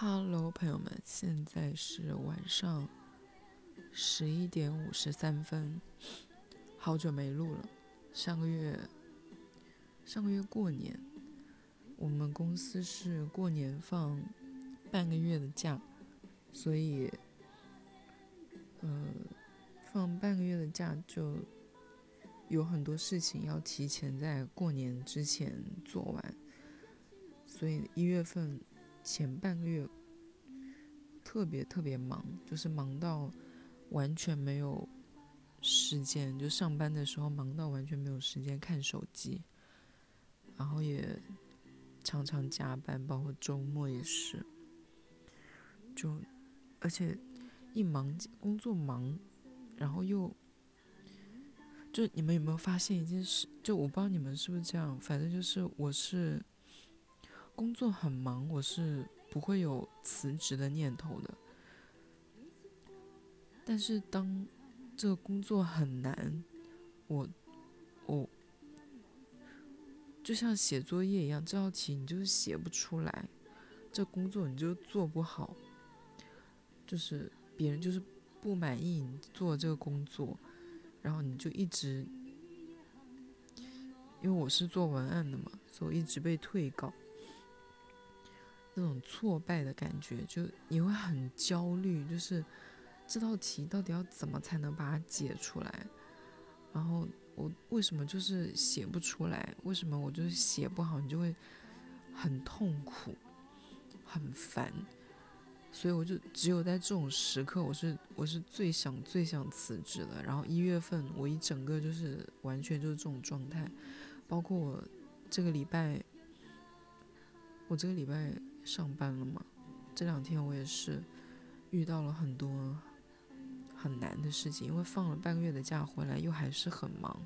Hello，朋友们，现在是晚上十一点五十三分，好久没录了。上个月，上个月过年，我们公司是过年放半个月的假，所以，呃，放半个月的假就有很多事情要提前在过年之前做完，所以一月份。前半个月特别特别忙，就是忙到完全没有时间，就上班的时候忙到完全没有时间看手机，然后也常常加班，包括周末也是。就而且一忙工作忙，然后又就你们有没有发现一件事？就我不知道你们是不是这样，反正就是我是。工作很忙，我是不会有辞职的念头的。但是当这个工作很难，我我就像写作业一样，这道题你就是写不出来，这工作你就做不好，就是别人就是不满意你做这个工作，然后你就一直，因为我是做文案的嘛，所以一直被退稿。那种挫败的感觉，就你会很焦虑，就是这道题到底要怎么才能把它解出来？然后我为什么就是写不出来？为什么我就是写不好？你就会很痛苦，很烦。所以我就只有在这种时刻，我是我是最想最想辞职的。然后一月份我一整个就是完全就是这种状态，包括我这个礼拜，我这个礼拜。上班了嘛？这两天我也是遇到了很多很难的事情，因为放了半个月的假回来，又还是很忙。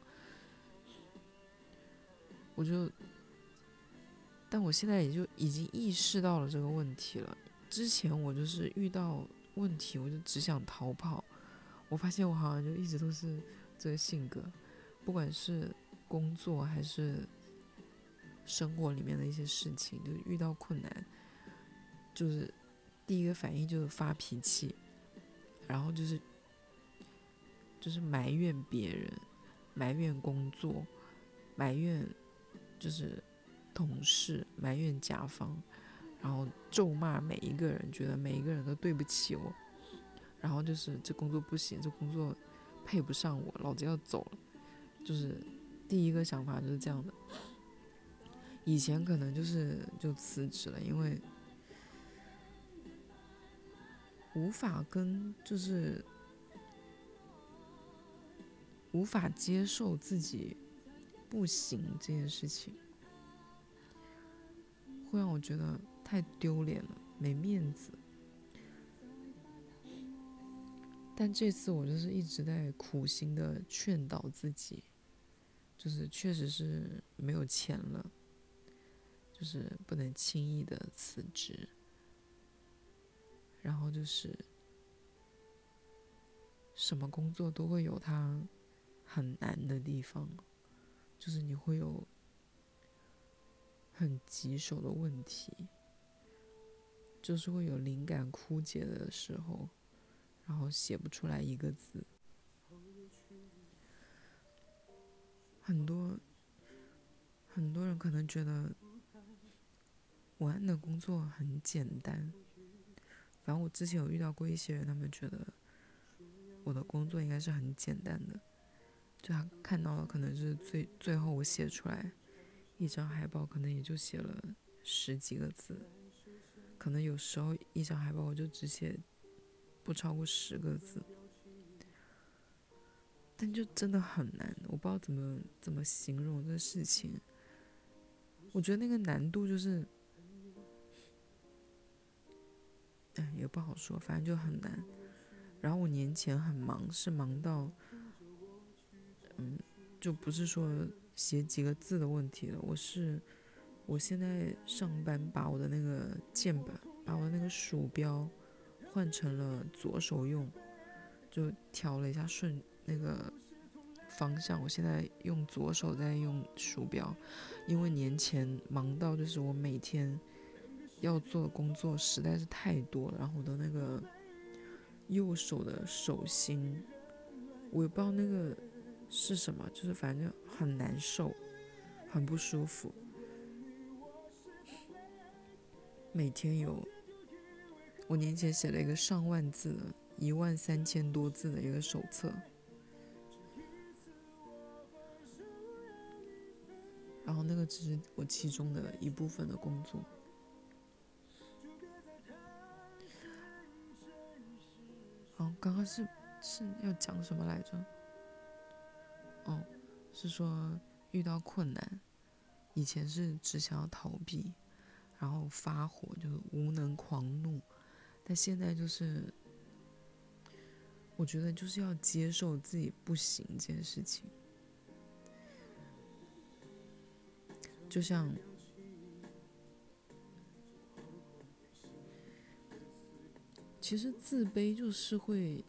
我就，但我现在也就已经意识到了这个问题了。之前我就是遇到问题，我就只想逃跑。我发现我好像就一直都是这个性格，不管是工作还是生活里面的一些事情，就遇到困难。就是第一个反应就是发脾气，然后就是就是埋怨别人，埋怨工作，埋怨就是同事，埋怨甲方，然后咒骂每一个人，觉得每一个人都对不起我，然后就是这工作不行，这工作配不上我，老子要走了，就是第一个想法就是这样的。以前可能就是就辞职了，因为。无法跟就是无法接受自己不行这件事情，会让我觉得太丢脸了，没面子。但这次我就是一直在苦心的劝导自己，就是确实是没有钱了，就是不能轻易的辞职。然后就是，什么工作都会有它很难的地方，就是你会有很棘手的问题，就是会有灵感枯竭的时候，然后写不出来一个字。很多很多人可能觉得文案的工作很简单。反正我之前有遇到过一些人，他们觉得我的工作应该是很简单的，就他看到了，可能是最最后我写出来一张海报，可能也就写了十几个字，可能有时候一张海报我就只写不超过十个字，但就真的很难，我不知道怎么怎么形容这事情，我觉得那个难度就是。嗯，也不好说，反正就很难。然后我年前很忙，是忙到，嗯，就不是说写几个字的问题了。我是，我现在上班把我的那个键盘，把我的那个鼠标换成了左手用，就调了一下顺那个方向。我现在用左手在用鼠标，因为年前忙到就是我每天。要做的工作实在是太多了，然后我的那个右手的手心，我也不知道那个是什么，就是反正很难受，很不舒服。每天有，我年前写了一个上万字的，一万三千多字的一个手册，然后那个只是我其中的一部分的工作。刚刚是是要讲什么来着？哦，是说遇到困难，以前是只想要逃避。然后发火，就是无能狂怒，但现在就是，我觉得就是要接受自己不行这件事情。就像，其实自卑就是会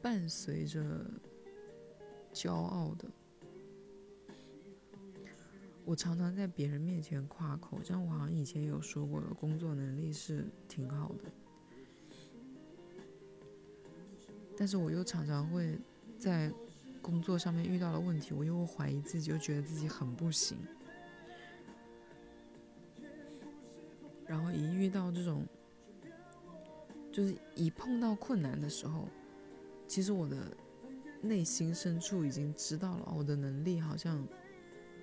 伴随着骄傲的。我常常在别人面前夸口，像我好像以前有说过的，工作能力是挺好的，但是我又常常会在工作上面遇到了问题，我又会怀疑自己，又觉得自己很不行，然后一遇到这种，就是一碰到困难的时候，其实我的内心深处已经知道了，我的能力好像。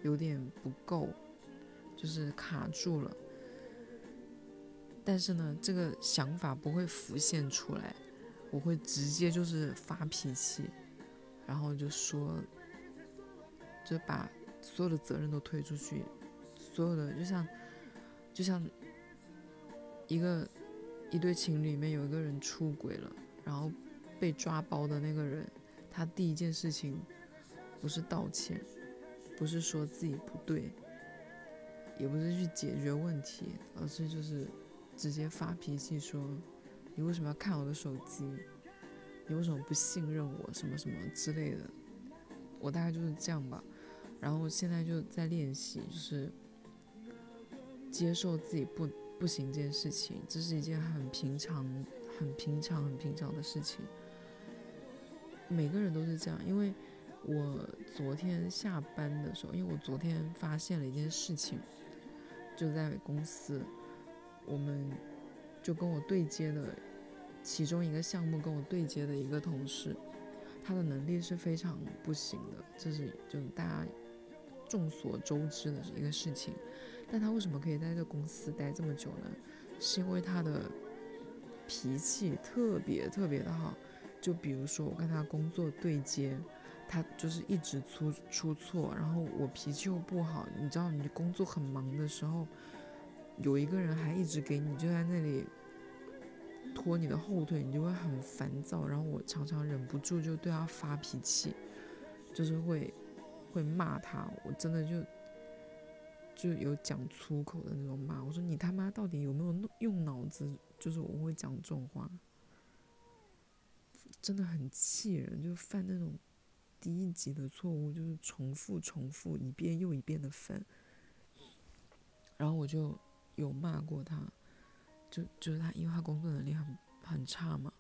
有点不够，就是卡住了。但是呢，这个想法不会浮现出来，我会直接就是发脾气，然后就说，就把所有的责任都推出去，所有的就像，就像一个一对情侣里面有一个人出轨了，然后被抓包的那个人，他第一件事情不是道歉。不是说自己不对，也不是去解决问题，而是就是直接发脾气说：“你为什么要看我的手机？你为什么不信任我？什么什么之类的。”我大概就是这样吧。然后现在就在练习，就是接受自己不不行这件事情，这是一件很平常、很平常、很平常的事情。每个人都是这样，因为。我昨天下班的时候，因为我昨天发现了一件事情，就在公司，我们就跟我对接的其中一个项目跟我对接的一个同事，他的能力是非常不行的，这是就大家众所周知的一个事情。但他为什么可以在这公司待这么久呢？是因为他的脾气特别特别的好。就比如说我跟他工作对接。他就是一直出出错，然后我脾气又不好，你知道，你工作很忙的时候，有一个人还一直给你就在那里拖你的后腿，你就会很烦躁。然后我常常忍不住就对他发脾气，就是会会骂他，我真的就就有讲粗口的那种骂，我说你他妈到底有没有用脑子？就是我会讲这种话，真的很气人，就犯那种。低级的错误就是重复、重复一遍又一遍的犯，然后我就有骂过他，就就是他，因为他工作能力很很差嘛，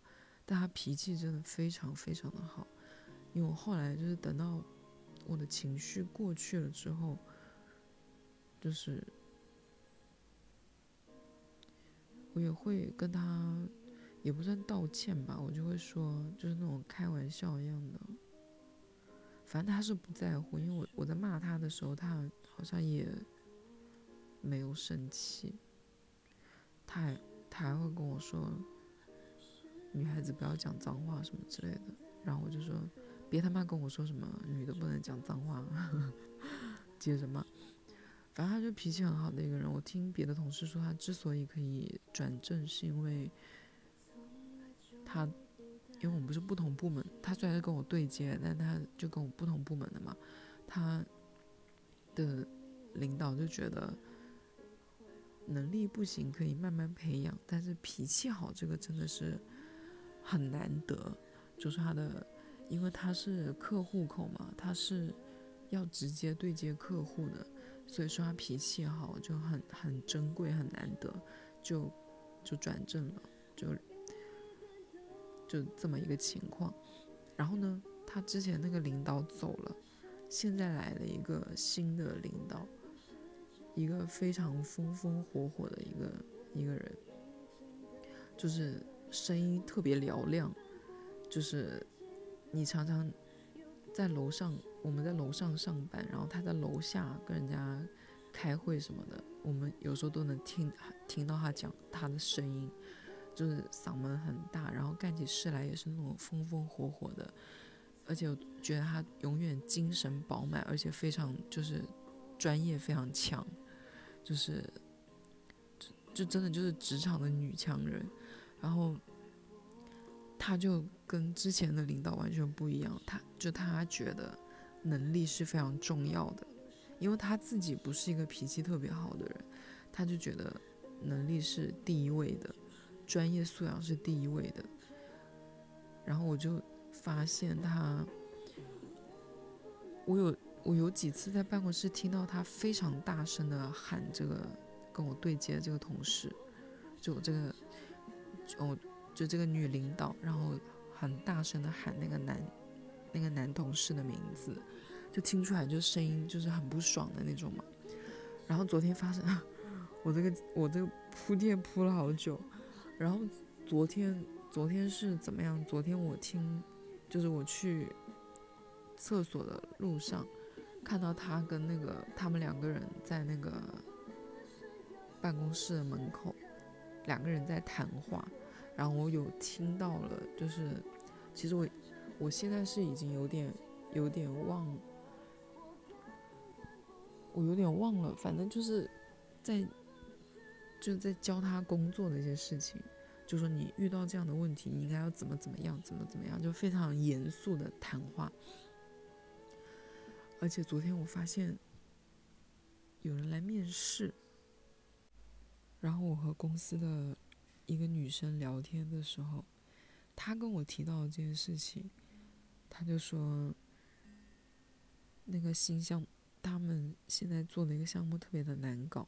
但他脾气真的非常非常的好，因为我后来就是等到我的情绪过去了之后，就是我也会跟他，也不算道歉吧，我就会说，就是那种开玩笑一样的。反正他是不在乎，因为我我在骂他的时候，他好像也没有生气。他还他还会跟我说，女孩子不要讲脏话什么之类的。然后我就说，别他妈跟我说什么女的不能讲脏话，接着骂。反正他就脾气很好的一个人。我听别的同事说，他之所以可以转正，是因为他。因为我们不是不同部门，他虽然是跟我对接，但他就跟我不同部门的嘛。他的领导就觉得能力不行可以慢慢培养，但是脾气好这个真的是很难得。就是他的，因为他是客户口嘛，他是要直接对接客户的，所以说他脾气好，就很很珍贵，很难得，就就转正了，就就这么一个情况。然后呢，他之前那个领导走了，现在来了一个新的领导，一个非常风风火火的一个一个人，就是声音特别嘹亮，就是你常常在楼上。我们在楼上上班，然后他在楼下跟人家开会什么的，我们有时候都能听听到他讲他的声音，就是嗓门很大，然后干起事来也是那种风风火火的，而且我觉得他永远精神饱满，而且非常就是专业非常强，就是就就真的就是职场的女强人，然后他就跟之前的领导完全不一样，他就他觉得。能力是非常重要的，因为他自己不是一个脾气特别好的人，他就觉得能力是第一位的，专业素养是第一位的。然后我就发现他，我有我有几次在办公室听到他非常大声的喊这个跟我对接这个同事，就这个，哦，就这个女领导，然后很大声的喊那个男。那个男同事的名字，就听出来就声音就是很不爽的那种嘛。然后昨天发生，我这个我这个铺垫铺了好久。然后昨天昨天是怎么样？昨天我听，就是我去厕所的路上，看到他跟那个他们两个人在那个办公室的门口，两个人在谈话。然后我有听到了，就是其实我。我现在是已经有点有点忘，我有点忘了，反正就是在就是在教他工作的一些事情，就说你遇到这样的问题，你应该要怎么怎么样，怎么怎么样，就非常严肃的谈话。而且昨天我发现有人来面试，然后我和公司的一个女生聊天的时候，她跟我提到这件事情。她就说，那个新项目，他们现在做的一个项目特别的难搞，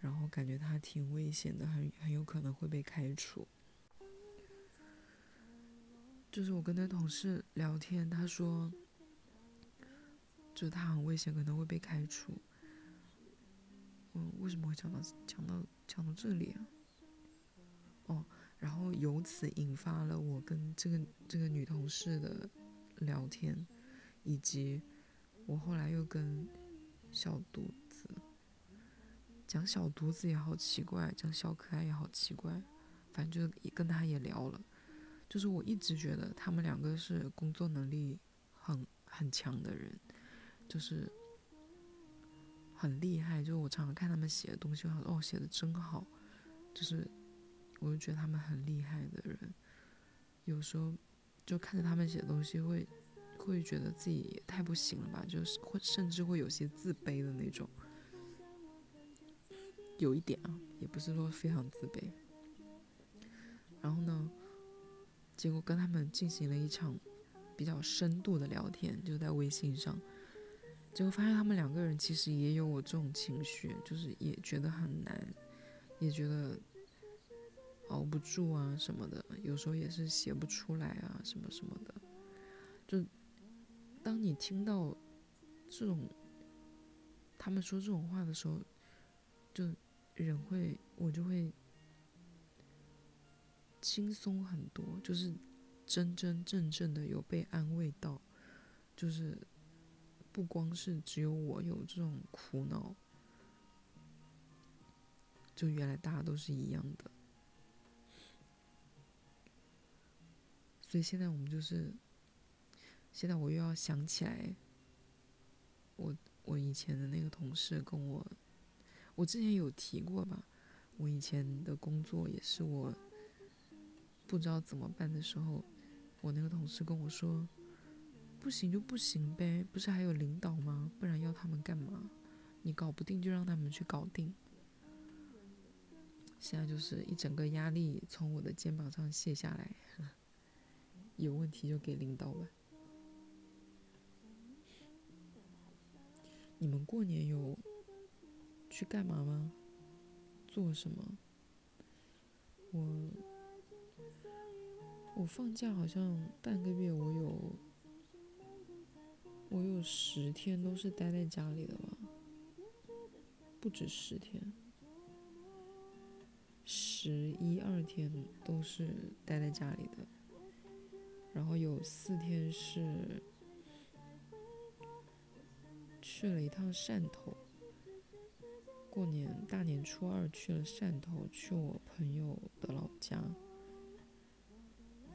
然后感觉他挺危险的，很很有可能会被开除。就是我跟那同事聊天，他说，就是他很危险，可能会被开除。嗯，为什么会讲到讲到讲到这里啊？哦，然后由此引发了我跟这个这个女同事的。聊天，以及我后来又跟小犊子讲小犊子也好奇怪，讲小可爱也好奇怪，反正就跟他也聊了。就是我一直觉得他们两个是工作能力很很强的人，就是很厉害。就我常常看他们写的东西，哦，写的真好。就是我就觉得他们很厉害的人，有时候。就看着他们写的东西，会会觉得自己也太不行了吧？就是会甚至会有些自卑的那种，有一点啊，也不是说非常自卑。然后呢，结果跟他们进行了一场比较深度的聊天，就在微信上，结果发现他们两个人其实也有我这种情绪，就是也觉得很难，也觉得。熬不住啊什么的，有时候也是写不出来啊什么什么的。就当你听到这种他们说这种话的时候，就人会我就会轻松很多，就是真真正正的有被安慰到，就是不光是只有我有这种苦恼，就原来大家都是一样的。所以现在我们就是，现在我又要想起来，我我以前的那个同事跟我，我之前有提过吧，我以前的工作也是我不知道怎么办的时候，我那个同事跟我说，不行就不行呗，不是还有领导吗？不然要他们干嘛？你搞不定就让他们去搞定。现在就是一整个压力从我的肩膀上卸下来。有问题就给领导吧。你们过年有去干嘛吗？做什么？我我放假好像半个月，我有我有十天都是待在家里的吧，不止十天，十一二天都是待在家里的，然后有四天是去了一趟汕头。过年大年初二去了汕头，去我朋友的老家。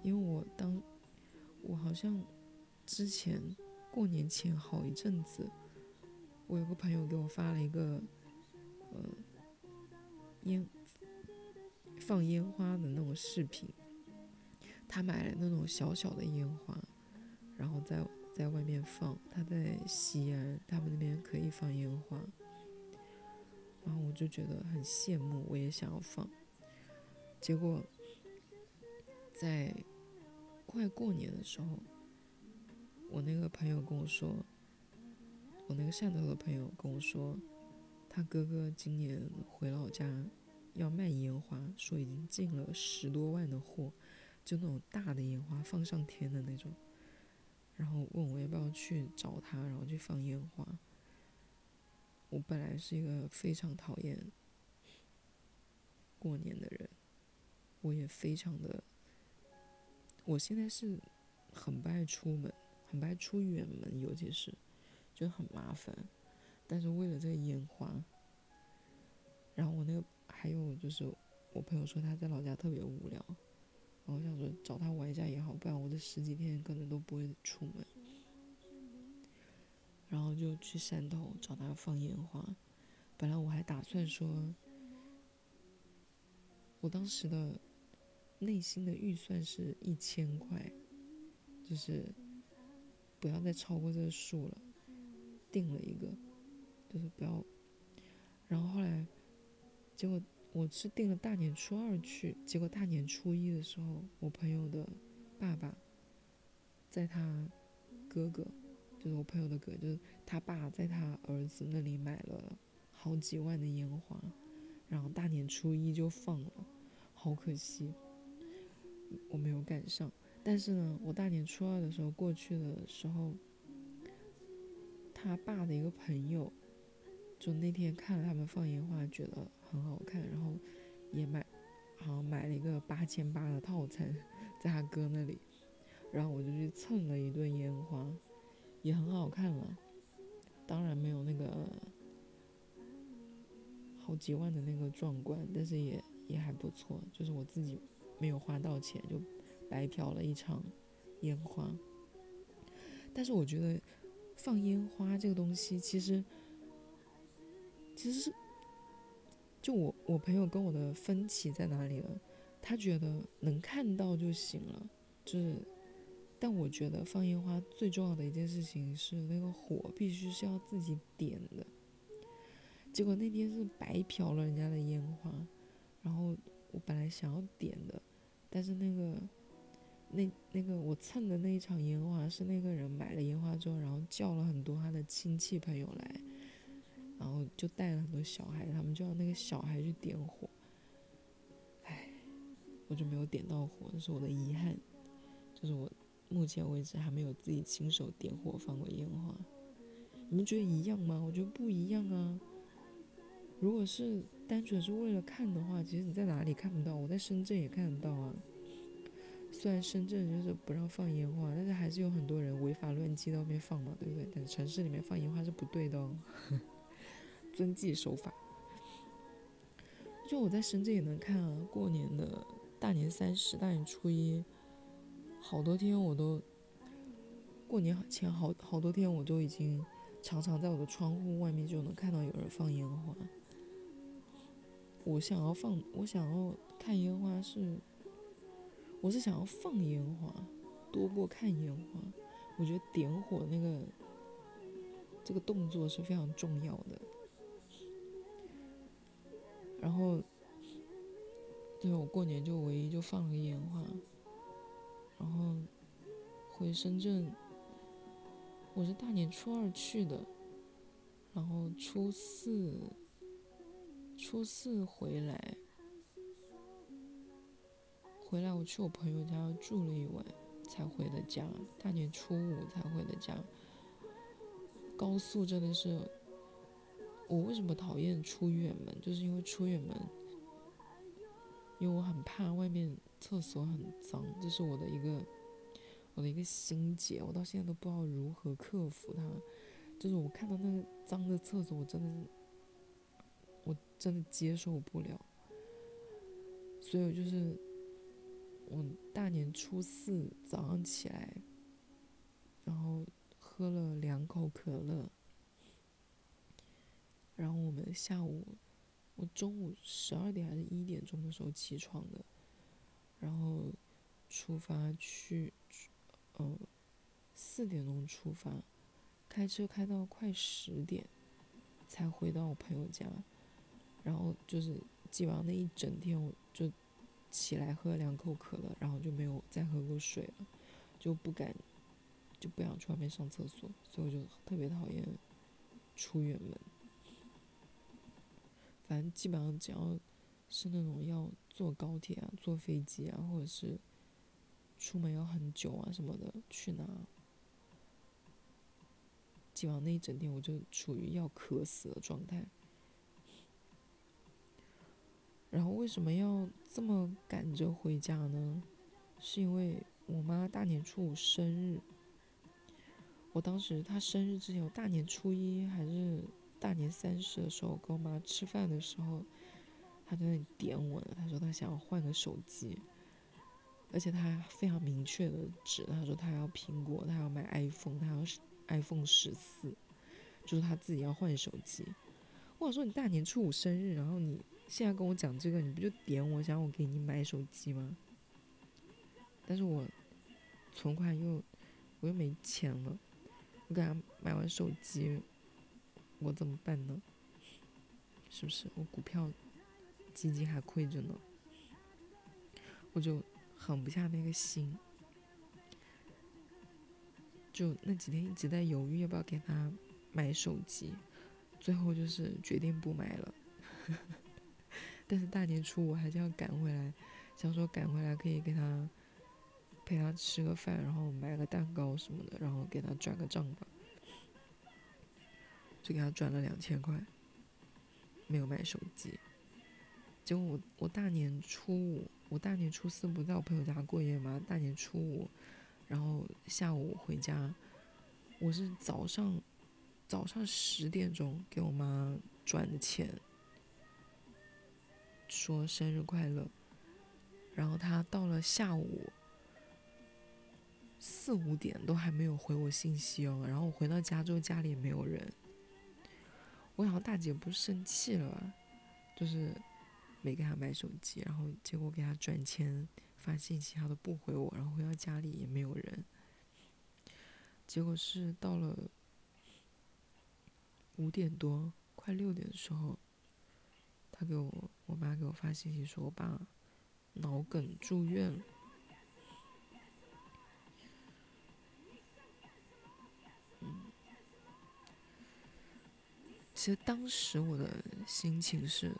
因为我当，我好像之前过年前好一阵子，我有个朋友给我发了一个，呃，烟放烟花的那种视频。他买了那种小小的烟花，然后在在外面放。他在西安，他们那边可以放烟花。然后我就觉得很羡慕，我也想要放。结果在快过年的时候，我那个朋友跟我说，我那个汕头的朋友跟我说，他哥哥今年回老家要卖烟花，说已经进了十多万的货，就那种大的烟花放上天的那种。然后问我要不要去找他，然后去放烟花。我本来是一个非常讨厌过年的人，我也非常的，我现在是很不爱出门，很不爱出远门，尤其是觉得很麻烦。但是为了这个烟花，然后我那个还有就是我朋友说他在老家特别无聊，我想说找他玩一下也好，不然我这十几天可能都不会出门。然后就去汕头找他放烟花，本来我还打算说，我当时的内心的预算是一千块，就是不要再超过这个数了，定了一个，就是不要。然后后来，结果我是定了大年初二去，结果大年初一的时候，我朋友的爸爸在他哥哥。就是我朋友的哥，就是他爸在他儿子那里买了好几万的烟花，然后大年初一就放了，好可惜，我没有赶上。但是呢，我大年初二的时候过去的时候，他爸的一个朋友，就那天看了他们放烟花，觉得很好看，然后也买，好像买了一个八千八的套餐，在他哥那里，然后我就去蹭了一顿烟花。也很好看了，当然没有那个好几万的那个壮观，但是也也还不错。就是我自己没有花到钱，就白嫖了一场烟花。但是我觉得放烟花这个东西，其实其实是就我我朋友跟我的分歧在哪里了？他觉得能看到就行了，就是。但我觉得放烟花最重要的一件事情是那个火必须是要自己点的。结果那天是白嫖了人家的烟花，然后我本来想要点的，但是那个那那个我蹭的那一场烟花是那个人买了烟花之后，然后叫了很多他的亲戚朋友来，然后就带了很多小孩，他们就要那个小孩去点火。唉，我就没有点到火，这是我的遗憾，就是我。目前为止还没有自己亲手点火放过烟花，你们觉得一样吗？我觉得不一样啊。如果是单纯是为了看的话，其实你在哪里看不到？我在深圳也看得到啊。虽然深圳就是不让放烟花，但是还是有很多人违法乱纪在外面放嘛，对不对？但是城市里面放烟花是不对的哦，遵纪守法。就我在深圳也能看啊，过年的大年三十、大年初一。好多天我都过年前好好多天我都已经常常在我的窗户外面就能看到有人放烟花。我想要放，我想要看烟花是，我是想要放烟花多过看烟花。我觉得点火那个这个动作是非常重要的。然后，对我过年就唯一就放了个烟花。然后回深圳，我是大年初二去的，然后初四初四回来，回来我去我朋友家住了一晚，才回的家。大年初五才回的家。高速真的是，我为什么讨厌出远门？就是因为出远门，因为我很怕外面厕所很脏，这是我的一个我的一个心结，我到现在都不知道如何克服它。就是我看到那个脏的厕所，我真的是，我真的接受不了。所以我，就是我大年初四早上起来，然后喝了两口可乐，然后我们下午，我中午十二点还是一点钟的时候起床的，然后出发去，嗯，四点钟出发。开车开到快十点，才回到我朋友家，然后就是基本上那一整天我就起来喝了两口可乐，然后就没有再喝过水了，就不敢就不想去外面上厕所，所以我就特别讨厌出远门。反正基本上只要是那种要坐高铁啊、坐飞机啊，或者是出门要很久啊什么的，去哪？基本上那一整天我就处于要渴死的状态，然后为什么要这么赶着回家呢？是因为我妈大年初五生日，我当时她生日之前，我大年初一还是大年三十的时候我跟我妈吃饭的时候，她在那里点我，她说她想要换个手机，而且她非常明确的指，她说她要苹果，她要买 iPhone，她要。iPhone 十四，就是他自己要换手机。我想说，你大年初五生日，然后你现在跟我讲这个，你不就点我想我给你买手机吗？但是我存款又我又没钱了，我给他买完手机，我怎么办呢？是不是我股票基金还亏着呢？我就狠不下那个心。就那几天一直在犹豫要不要给他买手机，最后就是决定不买了。但是大年初五还是要赶回来，想说赶回来可以给他陪他吃个饭，然后买个蛋糕什么的，然后给他转个账吧。就给他转了两千块，没有买手机。结果我我大年初五，我大年初四不在我朋友家过夜吗？大年初五。然后下午回家，我是早上早上十点钟给我妈转的钱，说生日快乐。然后她到了下午四五点都还没有回我信息哦。然后我回到家之后家里也没有人，我想大姐不是生气了吧？就是没给她买手机，然后结果给她转钱。发信息她都不回我，然后回到家里也没有人。结果是到了五点多，快六点的时候，他给我我妈给我发信息说我爸脑梗住院了。其实当时我的心情是，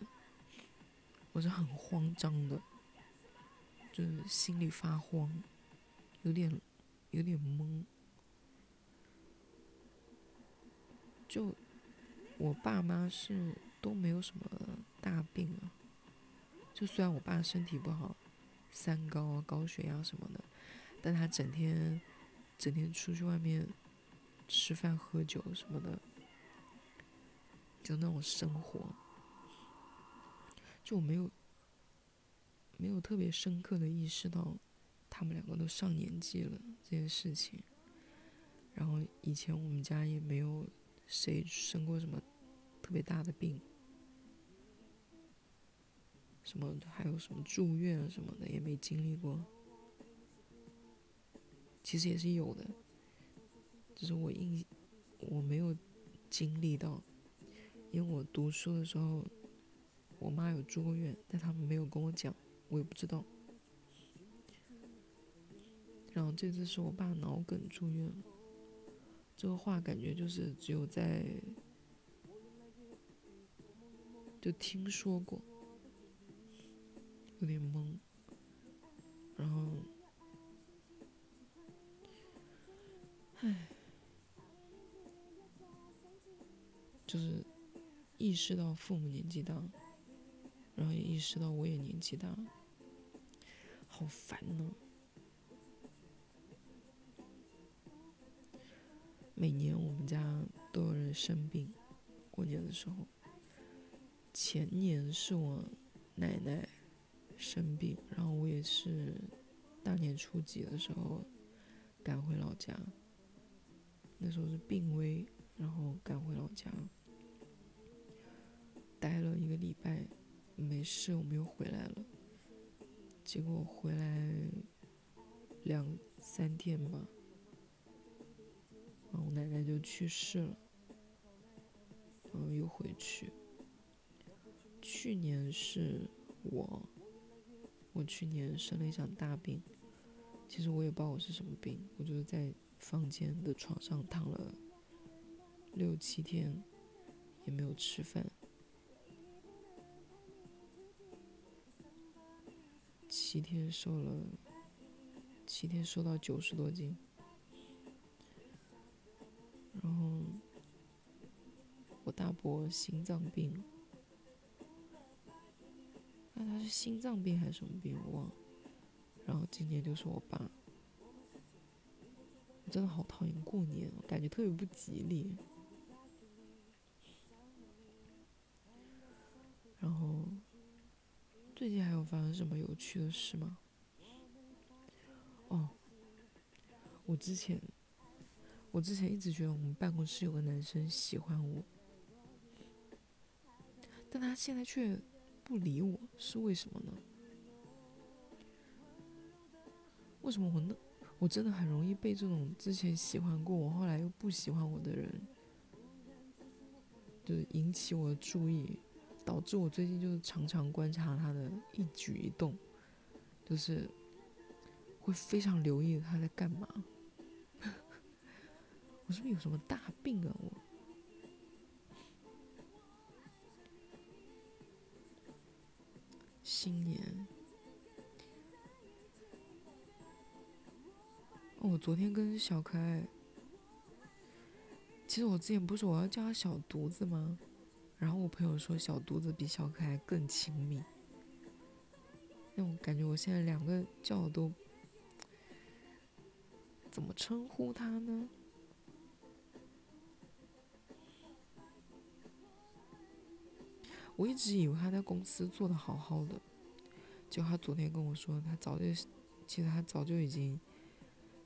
我是很慌张的。就是心里发慌，有点有点懵。就我爸妈是都没有什么大病啊，就虽然我爸身体不好，三高啊、高血压什么的，但他整天整天出去外面吃饭喝酒什么的，就那种生活，就我没有。没有特别深刻的意识到，他们两个都上年纪了这件事情。然后以前我们家也没有谁生过什么特别大的病，什么还有什么住院什么的也没经历过。其实也是有的，只是我印我没有经历到，因为我读书的时候，我妈有住过院，但他们没有跟我讲。我也不知道，然后这次是我爸脑梗住院，这个话感觉就是只有在就听说过，有点懵，意识到父母年纪大，然后也意识到我也年纪大，好烦呢。每年我们家都有人生病，过年的时候。前年是我奶奶生病，然后我也是大年初几的时候赶回老家。那时候是病危，然后赶回老家，待了一个礼拜，没事，我们又回来了。结果回来两三天吧。然后我奶奶就去世了，然后又回去。去年是我，我去年生了一场大病，其实我也不知道我是什么病，我就是在房间的床上躺了六七天，也没有吃饭，七天瘦了，七天瘦到九十多斤。然后，我大伯心脏病，那他是心脏病还是什么病我忘了。然后今年就是我爸，我真的好讨厌过年，我感觉特别不吉利。然后，最近还有发生什么有趣的事吗？哦，我之前。我之前一直觉得我们办公室有个男生喜欢我，但他现在却不理我，是为什么呢？为什么我那我真的很容易被这种之前喜欢过我，后来又不喜欢我的人，就是引起我的注意，导致我最近就是常常观察他的一举一动，就是会非常留意他在干嘛。我是不是有什么大病啊？我新年，我昨天跟小可爱，其实我之前不是我要叫他小犊子吗？然后我朋友说小犊子比小可爱更亲密，那我感觉我现在两个叫都怎么称呼他呢？我一直以为他在公司做的好好的，就他昨天跟我说，他早就，其实他早就已经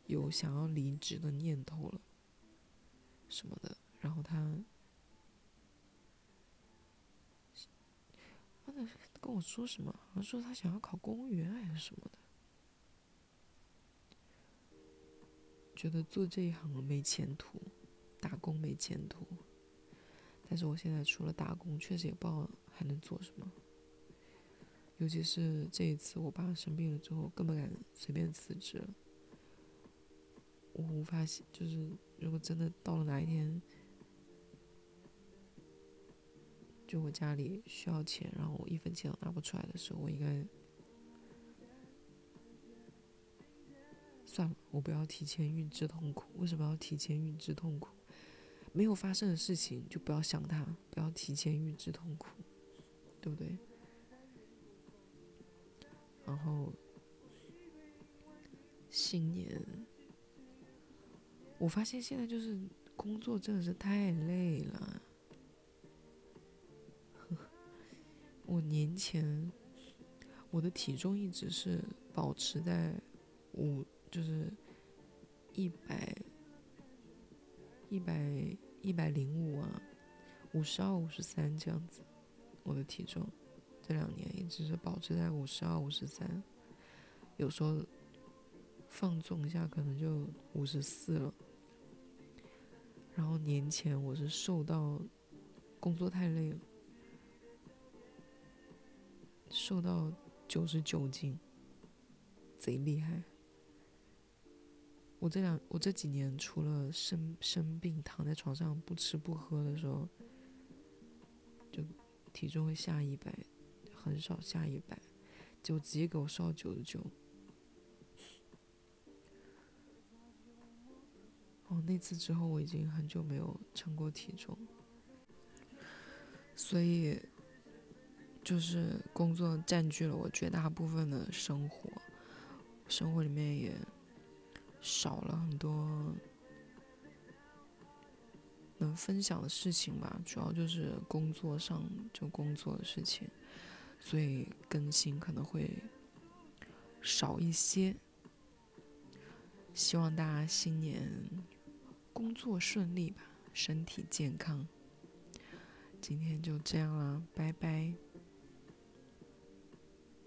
有想要离职的念头了，什么的。然后他，他跟我说什么？好像说他想要考公务员还是什么的，觉得做这一行没前途，打工没前途。但是我现在除了打工，确实也不知道。还能做什么？尤其是这一次我爸生病了之后，更不敢随便辞职。我无法就是如果真的到了哪一天，就我家里需要钱，然后我一分钱都拿不出来的时候，我应该算了，我不要提前预知痛苦。为什么要提前预知痛苦？没有发生的事情就不要想它，不要提前预知痛苦。对不对？然后新年，我发现现在就是工作真的是太累了。我年前我的体重一直是保持在五，就是一百一百一百零五啊，五十二、五十三这样子。我的体重这两年一直是保持在五十二、五十三，有时候放纵一下可能就五十四了。然后年前我是瘦到工作太累了，瘦到九十九斤，贼厉害。我这两我这几年除了生生病躺在床上不吃不喝的时候，就。体重会下一百，很少下一百，就直接给我瘦到九十九。哦，那次之后我已经很久没有称过体重，所以就是工作占据了我绝大部分的生活，生活里面也少了很多能分享的事情吧，主要就是工作上就工作的事情，所以更新可能会少一些。希望大家新年工作顺利吧，身体健康。今天就这样了，拜拜。